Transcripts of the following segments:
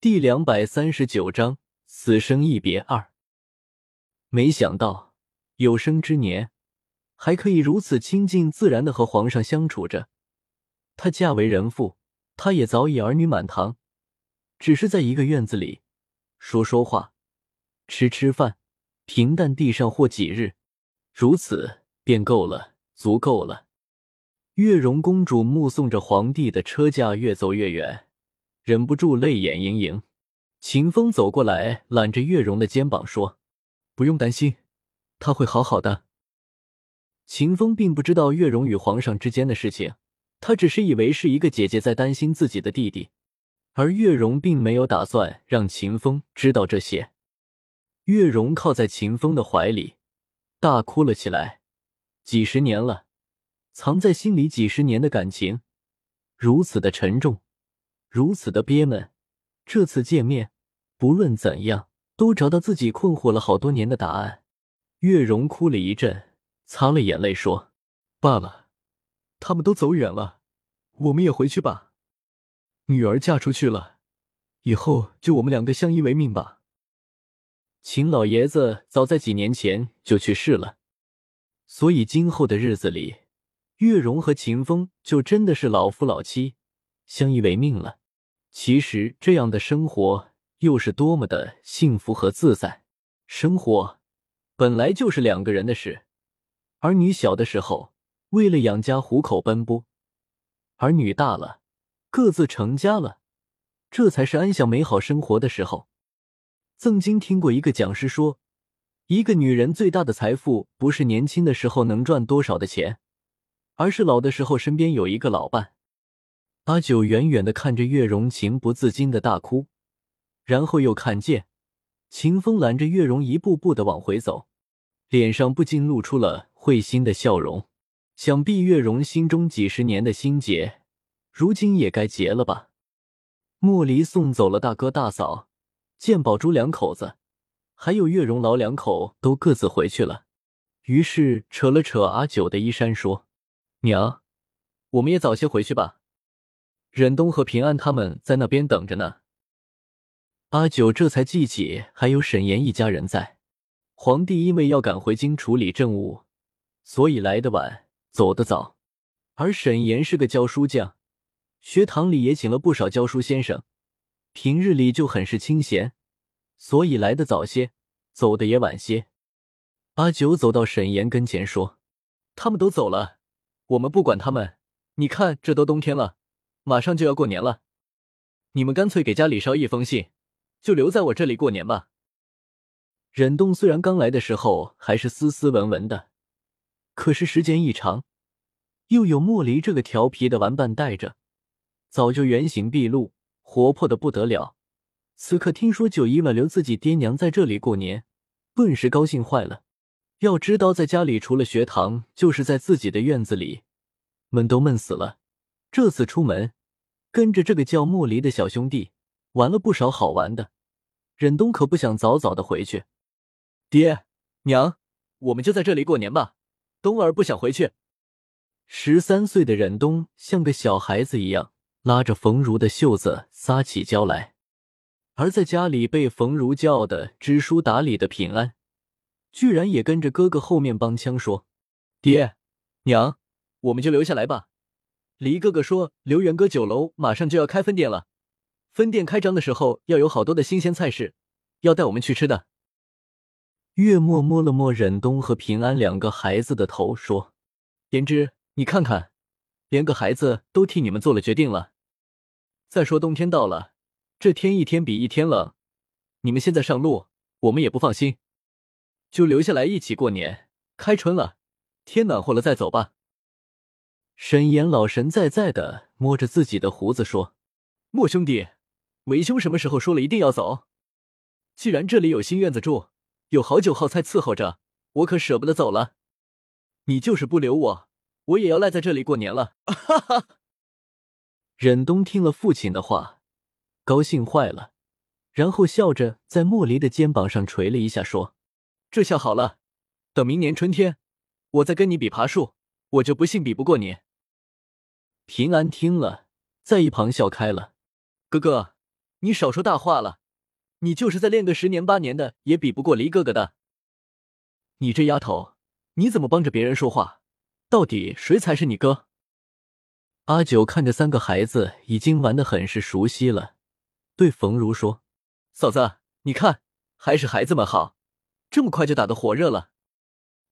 第两百三十九章此生一别二。没想到有生之年还可以如此亲近自然的和皇上相处着。她嫁为人妇，她也早已儿女满堂，只是在一个院子里说说话、吃吃饭，平淡地上过几日，如此便够了，足够了。月容公主目送着皇帝的车驾越走越远。忍不住泪眼盈盈，秦风走过来，揽着月容的肩膀说：“不用担心，他会好好的。”秦风并不知道月容与皇上之间的事情，他只是以为是一个姐姐在担心自己的弟弟，而月容并没有打算让秦风知道这些。月容靠在秦风的怀里，大哭了起来。几十年了，藏在心里几十年的感情，如此的沉重。如此的憋闷，这次见面，不论怎样，都找到自己困惑了好多年的答案。月容哭了一阵，擦了眼泪说：“罢了，他们都走远了，我们也回去吧。女儿嫁出去了，以后就我们两个相依为命吧。”秦老爷子早在几年前就去世了，所以今后的日子里，月容和秦风就真的是老夫老妻。相依为命了，其实这样的生活又是多么的幸福和自在。生活本来就是两个人的事，儿女小的时候为了养家糊口奔波，儿女大了各自成家了，这才是安享美好生活的时候。曾经听过一个讲师说，一个女人最大的财富不是年轻的时候能赚多少的钱，而是老的时候身边有一个老伴。阿九远远的看着月容，情不自禁的大哭，然后又看见秦风拦着月容一步步的往回走，脸上不禁露出了会心的笑容。想必月容心中几十年的心结，如今也该结了吧？莫离送走了大哥大嫂，见宝珠两口子，还有月容老两口都各自回去了，于是扯了扯阿九的衣衫，说：“娘，我们也早些回去吧。”忍冬和平安他们在那边等着呢。阿九这才记起还有沈岩一家人在。皇帝因为要赶回京处理政务，所以来得晚，走得早。而沈岩是个教书匠，学堂里也请了不少教书先生，平日里就很是清闲，所以来的早些，走的也晚些。阿九走到沈岩跟前说：“他们都走了，我们不管他们。你看，这都冬天了。”马上就要过年了，你们干脆给家里捎一封信，就留在我这里过年吧。忍冬虽然刚来的时候还是斯斯文文的，可是时间一长，又有莫离这个调皮的玩伴带着，早就原形毕露，活泼的不得了。此刻听说九姨挽留自己爹娘在这里过年，顿时高兴坏了。要知道，在家里除了学堂，就是在自己的院子里，闷都闷死了。这次出门。跟着这个叫莫离的小兄弟玩了不少好玩的，忍冬可不想早早的回去。爹娘，我们就在这里过年吧。冬儿不想回去。十三岁的忍冬像个小孩子一样，拉着冯如的袖子撒起娇来。而在家里被冯如叫的知书达理的平安，居然也跟着哥哥后面帮腔说：“爹娘，我们就留下来吧。”黎哥哥说：“刘元哥酒楼马上就要开分店了，分店开张的时候要有好多的新鲜菜式，要带我们去吃的。”月末摸了摸忍冬和平安两个孩子的头，说：“言之，你看看，连个孩子都替你们做了决定了。再说冬天到了，这天一天比一天冷，你们现在上路，我们也不放心，就留下来一起过年。开春了，天暖和了再走吧。”沈岩老神在在的摸着自己的胡子说：“莫兄弟，为兄什么时候说了一定要走？既然这里有新院子住，有好酒好菜伺候着，我可舍不得走了。你就是不留我，我也要赖在这里过年了。”哈哈。忍冬听了父亲的话，高兴坏了，然后笑着在莫离的肩膀上捶了一下，说：“这下好了，等明年春天，我再跟你比爬树，我就不信比不过你。”平安听了，在一旁笑开了。哥哥，你少说大话了，你就是再练个十年八年的，也比不过黎哥哥的。你这丫头，你怎么帮着别人说话？到底谁才是你哥？阿九看着三个孩子已经玩的很是熟悉了，对冯如说：“嫂子，你看，还是孩子们好，这么快就打得火热了。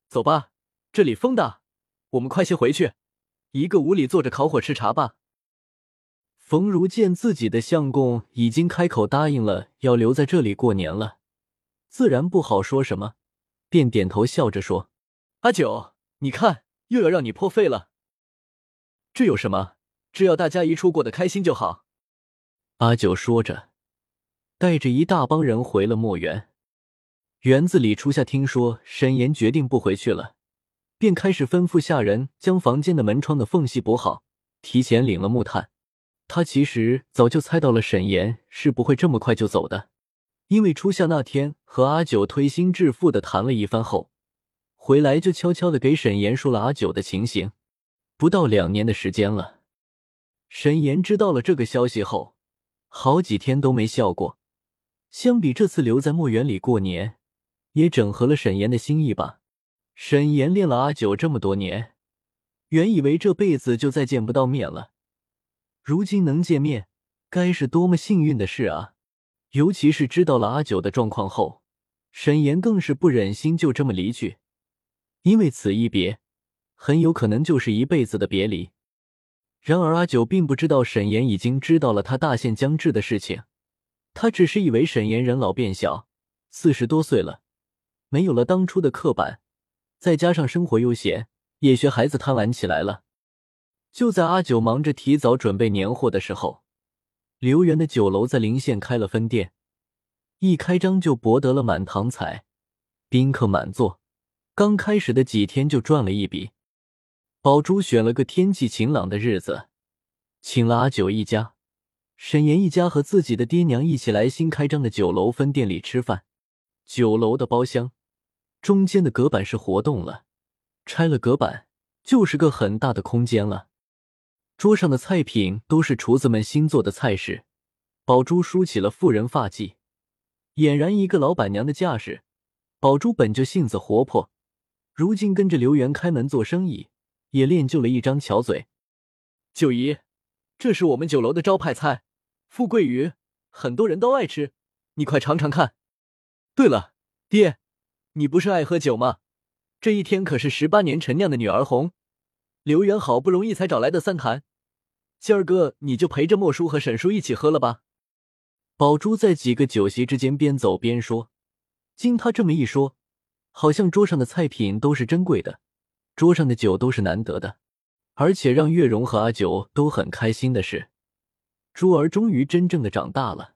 走吧，这里风大，我们快些回去，一个屋里坐着烤火吃茶吧。”冯如见自己的相公已经开口答应了要留在这里过年了，自然不好说什么，便点头笑着说：“阿九，你看，又要让你破费了。这有什么？只要大家一处过得开心就好。”阿九说着，带着一大帮人回了墨园。园子里，初夏听说沈岩决定不回去了，便开始吩咐下人将房间的门窗的缝隙补好，提前领了木炭。他其实早就猜到了沈岩是不会这么快就走的，因为初夏那天和阿九推心置腹的谈了一番后，回来就悄悄的给沈岩说了阿九的情形。不到两年的时间了，沈岩知道了这个消息后，好几天都没笑过。相比这次留在墓园里过年，也整合了沈岩的心意吧。沈岩练了阿九这么多年，原以为这辈子就再见不到面了。如今能见面，该是多么幸运的事啊！尤其是知道了阿九的状况后，沈岩更是不忍心就这么离去，因为此一别，很有可能就是一辈子的别离。然而阿九并不知道沈岩已经知道了他大限将至的事情，他只是以为沈岩人老变小，四十多岁了，没有了当初的刻板，再加上生活悠闲，也学孩子贪玩起来了。就在阿九忙着提早准备年货的时候，刘源的酒楼在临县开了分店，一开张就博得了满堂彩，宾客满座。刚开始的几天就赚了一笔。宝珠选了个天气晴朗的日子，请了阿九一家、沈岩一家和自己的爹娘一起来新开张的酒楼分店里吃饭。酒楼的包厢中间的隔板是活动了，拆了隔板就是个很大的空间了。桌上的菜品都是厨子们新做的菜式，宝珠梳起了妇人发髻，俨然一个老板娘的架势。宝珠本就性子活泼，如今跟着刘元开门做生意，也练就了一张巧嘴。九姨，这是我们酒楼的招牌菜——富贵鱼，很多人都爱吃，你快尝尝看。对了，爹，你不是爱喝酒吗？这一天可是十八年陈酿的女儿红。刘元好不容易才找来的三坛，今儿个你就陪着莫叔和沈叔一起喝了吧。宝珠在几个酒席之间边走边说。经他这么一说，好像桌上的菜品都是珍贵的，桌上的酒都是难得的。而且让月容和阿九都很开心的是，珠儿终于真正的长大了。